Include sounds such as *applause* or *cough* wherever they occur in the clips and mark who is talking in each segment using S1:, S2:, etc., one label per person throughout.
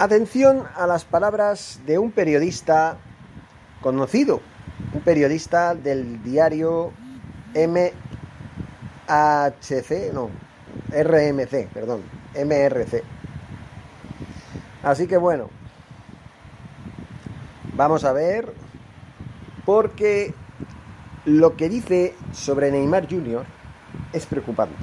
S1: Atención a las palabras de un periodista conocido, un periodista del diario MHC, no, RMC, perdón, MRC. Así que bueno, vamos a ver, porque lo que dice sobre Neymar Jr. es preocupante.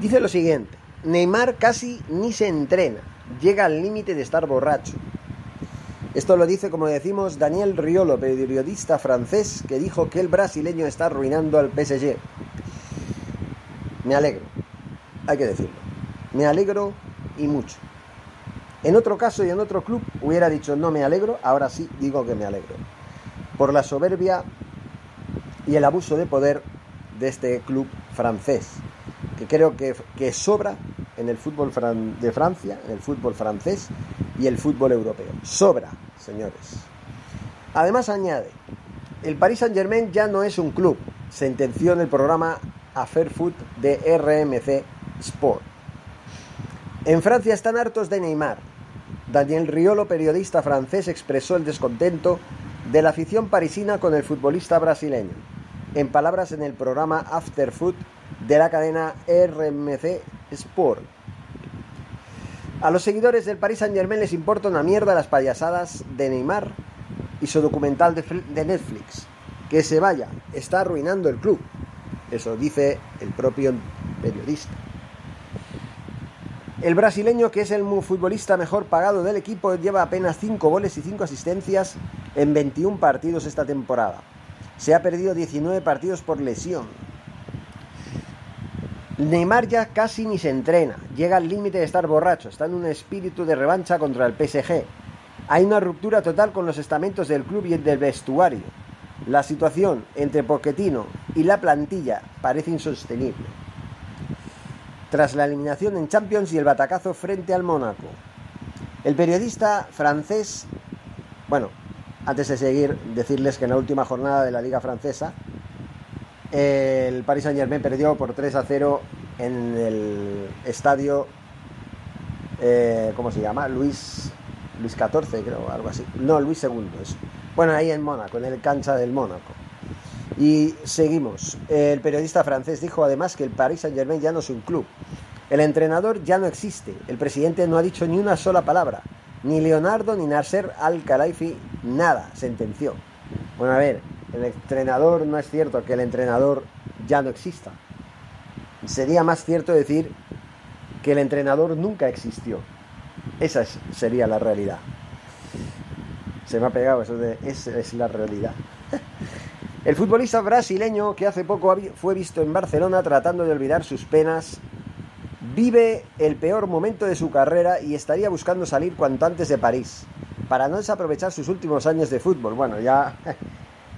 S1: Dice lo siguiente, Neymar casi ni se entrena llega al límite de estar borracho. Esto lo dice, como decimos, Daniel Riolo, periodista francés, que dijo que el brasileño está arruinando al PSG. Me alegro, hay que decirlo. Me alegro y mucho. En otro caso y en otro club hubiera dicho no me alegro, ahora sí digo que me alegro. Por la soberbia y el abuso de poder de este club francés, que creo que, que sobra en el fútbol de Francia, en el fútbol francés y el fútbol europeo. Sobra, señores. Además añade, el Paris Saint Germain ya no es un club, sentenció en el programa Affair Foot de RMC Sport. En Francia están hartos de Neymar. Daniel Riolo, periodista francés, expresó el descontento de la afición parisina con el futbolista brasileño. En palabras en el programa After Foot de la cadena RMC Sport. A los seguidores del Paris Saint Germain les importa una mierda las payasadas de Neymar y su documental de Netflix. Que se vaya, está arruinando el club. Eso dice el propio periodista. El brasileño, que es el futbolista mejor pagado del equipo, lleva apenas 5 goles y 5 asistencias en 21 partidos esta temporada. Se ha perdido 19 partidos por lesión. Neymar ya casi ni se entrena, llega al límite de estar borracho, está en un espíritu de revancha contra el PSG. Hay una ruptura total con los estamentos del club y el del vestuario. La situación entre Pochettino y la plantilla parece insostenible. Tras la eliminación en Champions y el batacazo frente al Mónaco, el periodista francés, bueno, antes de seguir, decirles que en la última jornada de la Liga Francesa, el Paris Saint Germain perdió por 3 a 0 en el estadio, eh, ¿cómo se llama? Luis, Luis XIV, creo, algo así. No, Luis II. Bueno, ahí en Mónaco, en el cancha del Mónaco. Y seguimos. El periodista francés dijo además que el Paris Saint Germain ya no es un club. El entrenador ya no existe. El presidente no ha dicho ni una sola palabra. Ni Leonardo ni Nasser Al-Khelaifi, nada, sentenció. Bueno, a ver, el entrenador, no es cierto que el entrenador ya no exista. Sería más cierto decir que el entrenador nunca existió. Esa sería la realidad. Se me ha pegado eso de esa es la realidad. *laughs* El futbolista brasileño que hace poco fue visto en Barcelona tratando de olvidar sus penas vive el peor momento de su carrera y estaría buscando salir cuanto antes de París para no desaprovechar sus últimos años de fútbol. Bueno, ya *laughs*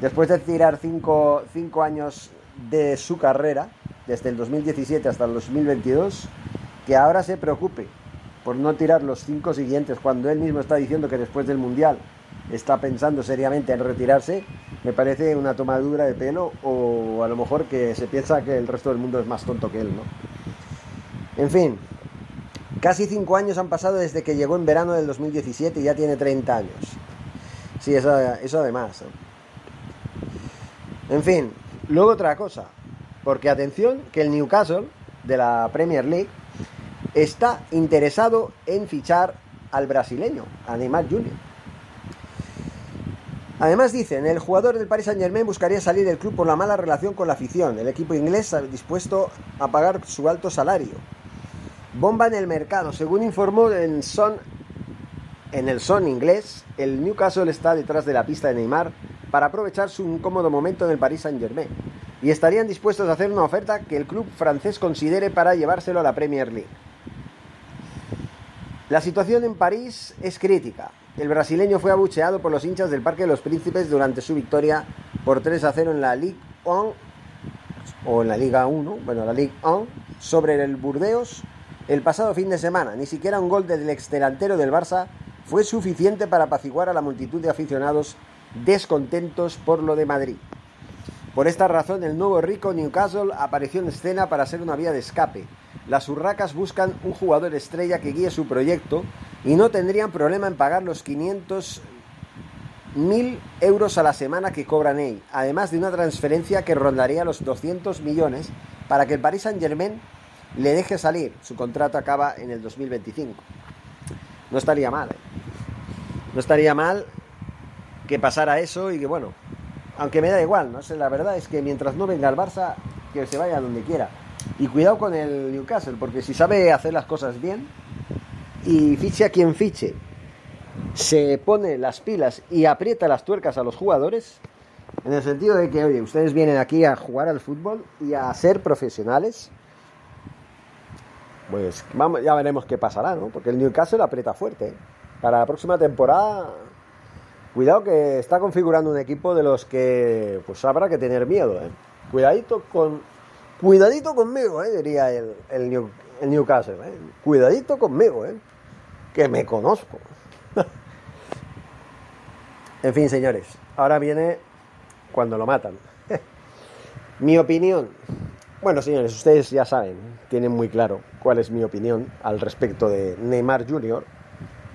S1: después de tirar cinco, años de su carrera, desde el 2017 hasta el 2022, que ahora se preocupe por no tirar los cinco siguientes cuando él mismo está diciendo que después del Mundial está pensando seriamente en retirarse, me parece una tomadura de pelo o a lo mejor que se piensa que el resto del mundo es más tonto que él, ¿no? En fin, casi cinco años han pasado desde que llegó en verano del 2017 y ya tiene 30 años. Sí, eso, eso además. En fin, luego otra cosa, porque atención que el Newcastle de la Premier League está interesado en fichar al brasileño, a Neymar Jr. Además dicen, el jugador del Paris Saint Germain buscaría salir del club por la mala relación con la afición. El equipo inglés dispuesto a pagar su alto salario. Bomba en el mercado. Según informó en, en el Son inglés, el Newcastle está detrás de la pista de Neymar para aprovechar su incómodo momento en el Paris Saint Germain. Y estarían dispuestos a hacer una oferta que el club francés considere para llevárselo a la Premier League. La situación en París es crítica. El brasileño fue abucheado por los hinchas del Parque de los Príncipes durante su victoria por 3 a 0 en la Ligue 1 o en la Liga 1, bueno, la Ligue 1 sobre el Burdeos el pasado fin de semana. Ni siquiera un gol del exdelantero del Barça fue suficiente para apaciguar a la multitud de aficionados descontentos por lo de Madrid. Por esta razón, el nuevo rico Newcastle apareció en escena para ser una vía de escape. Las urracas buscan un jugador estrella que guíe su proyecto y no tendrían problema en pagar los 500 mil euros a la semana que cobran él, además de una transferencia que rondaría los 200 millones para que el Paris Saint Germain le deje salir. Su contrato acaba en el 2025. No estaría mal. ¿eh? No estaría mal que pasara eso y que bueno, aunque me da igual, no sé, la verdad es que mientras no venga el Barça, que se vaya donde quiera. Y cuidado con el Newcastle, porque si sabe hacer las cosas bien, y fiche a quien fiche, se pone las pilas y aprieta las tuercas a los jugadores, en el sentido de que, oye, ustedes vienen aquí a jugar al fútbol y a ser profesionales, pues vamos, ya veremos qué pasará, ¿no? Porque el Newcastle aprieta fuerte. ¿eh? Para la próxima temporada, cuidado que está configurando un equipo de los que pues habrá que tener miedo, ¿eh? Cuidadito con... Cuidadito conmigo, ¿eh? diría el, el, el Newcastle. ¿eh? Cuidadito conmigo, ¿eh? que me conozco. *laughs* en fin, señores, ahora viene cuando lo matan. *laughs* mi opinión. Bueno, señores, ustedes ya saben, tienen muy claro cuál es mi opinión al respecto de Neymar Jr.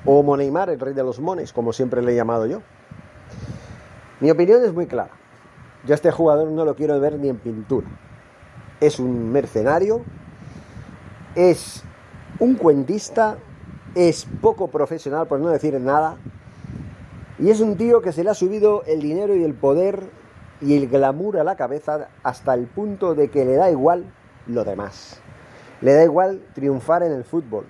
S1: o Moneymar, el rey de los mones, como siempre le he llamado yo. Mi opinión es muy clara. Yo a este jugador no lo quiero ver ni en pintura. Es un mercenario, es un cuentista es poco profesional, por no decir nada, y es un tío que se le ha subido el dinero y el poder y el glamour a la cabeza hasta el punto de que le da igual lo demás. Le da igual triunfar en el fútbol.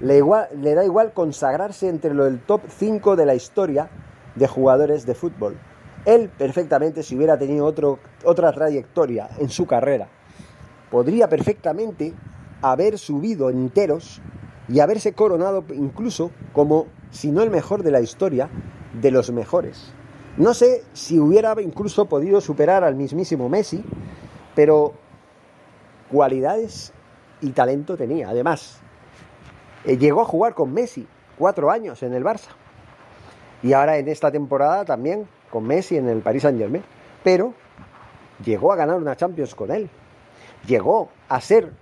S1: Le, igual, le da igual consagrarse entre lo del top 5 de la historia de jugadores de fútbol. Él perfectamente, si hubiera tenido otra trayectoria en su carrera, podría perfectamente haber subido enteros y haberse coronado incluso como, si no el mejor de la historia, de los mejores. No sé si hubiera incluso podido superar al mismísimo Messi, pero cualidades y talento tenía. Además, eh, llegó a jugar con Messi cuatro años en el Barça. Y ahora en esta temporada también con Messi en el Paris Saint Germain. Pero llegó a ganar una Champions con él. Llegó a ser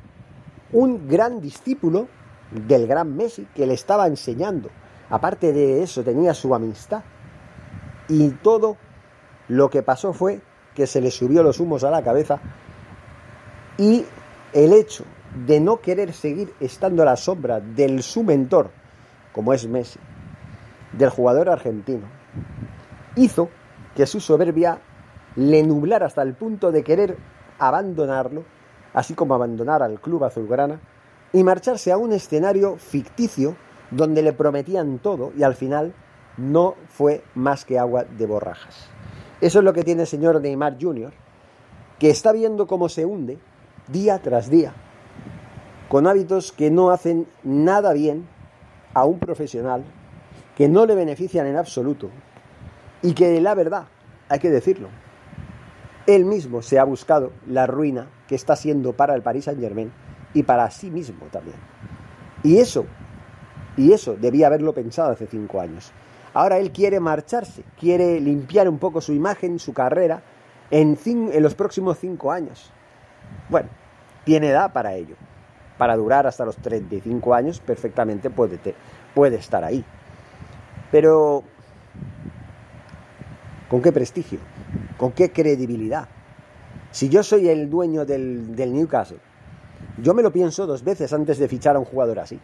S1: un gran discípulo del gran Messi que le estaba enseñando. Aparte de eso, tenía su amistad. Y todo lo que pasó fue que se le subió los humos a la cabeza y el hecho de no querer seguir estando a la sombra del su mentor, como es Messi, del jugador argentino, hizo que su soberbia le nublara hasta el punto de querer abandonarlo, así como abandonar al club azulgrana y marcharse a un escenario ficticio donde le prometían todo y al final no fue más que agua de borrajas. Eso es lo que tiene el señor Neymar Jr., que está viendo cómo se hunde día tras día, con hábitos que no hacen nada bien a un profesional, que no le benefician en absoluto, y que la verdad, hay que decirlo, él mismo se ha buscado la ruina que está siendo para el Paris Saint Germain y para sí mismo también. Y eso, y eso debía haberlo pensado hace cinco años. Ahora él quiere marcharse, quiere limpiar un poco su imagen, su carrera, en, en los próximos cinco años. Bueno, tiene edad para ello. Para durar hasta los 35 años, perfectamente puede, estar ahí. Pero, ¿con qué prestigio? ¿Con qué credibilidad? Si yo soy el dueño del, Newcastle yo me lo pienso dos veces antes de fichar a un jugador así.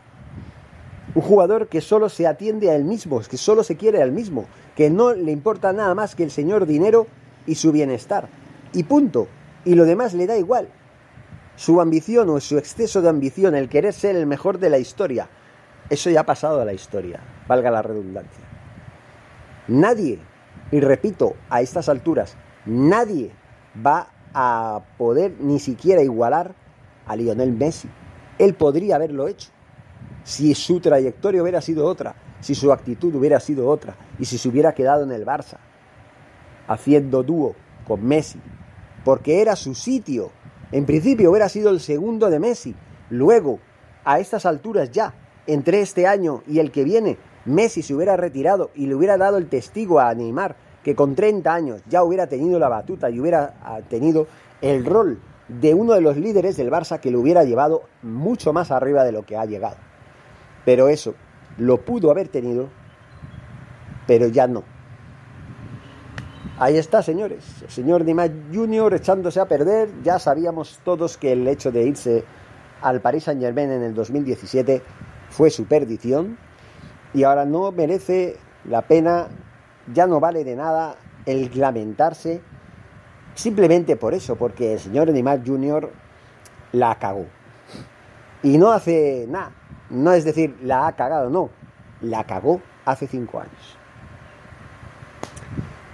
S1: Un jugador que solo se atiende a él mismo, que solo se quiere a él mismo, que no le importa nada más que el señor dinero y su bienestar. Y punto. Y lo demás le da igual. Su ambición o su exceso de ambición, el querer ser el mejor de la historia, eso ya ha pasado a la historia, valga la redundancia. Nadie, y repito, a estas alturas, nadie va a poder ni siquiera igualar a Lionel Messi. Él podría haberlo hecho si su trayectoria hubiera sido otra, si su actitud hubiera sido otra y si se hubiera quedado en el Barça haciendo dúo con Messi, porque era su sitio. En principio hubiera sido el segundo de Messi. Luego, a estas alturas ya, entre este año y el que viene, Messi se hubiera retirado y le hubiera dado el testigo a Neymar, que con 30 años ya hubiera tenido la batuta y hubiera ah, tenido el rol de uno de los líderes del Barça que lo hubiera llevado mucho más arriba de lo que ha llegado. Pero eso lo pudo haber tenido, pero ya no. Ahí está, señores. El señor Neymar Jr. echándose a perder. Ya sabíamos todos que el hecho de irse al Paris Saint Germain en el 2017 fue su perdición. Y ahora no merece la pena, ya no vale de nada el lamentarse Simplemente por eso, porque el señor Neymar Jr. la cagó. Y no hace nada. No es decir, la ha cagado, no. La cagó hace cinco años.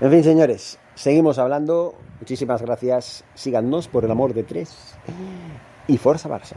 S1: En fin, señores, seguimos hablando. Muchísimas gracias. Síganos por el amor de tres. Y Forza Barça.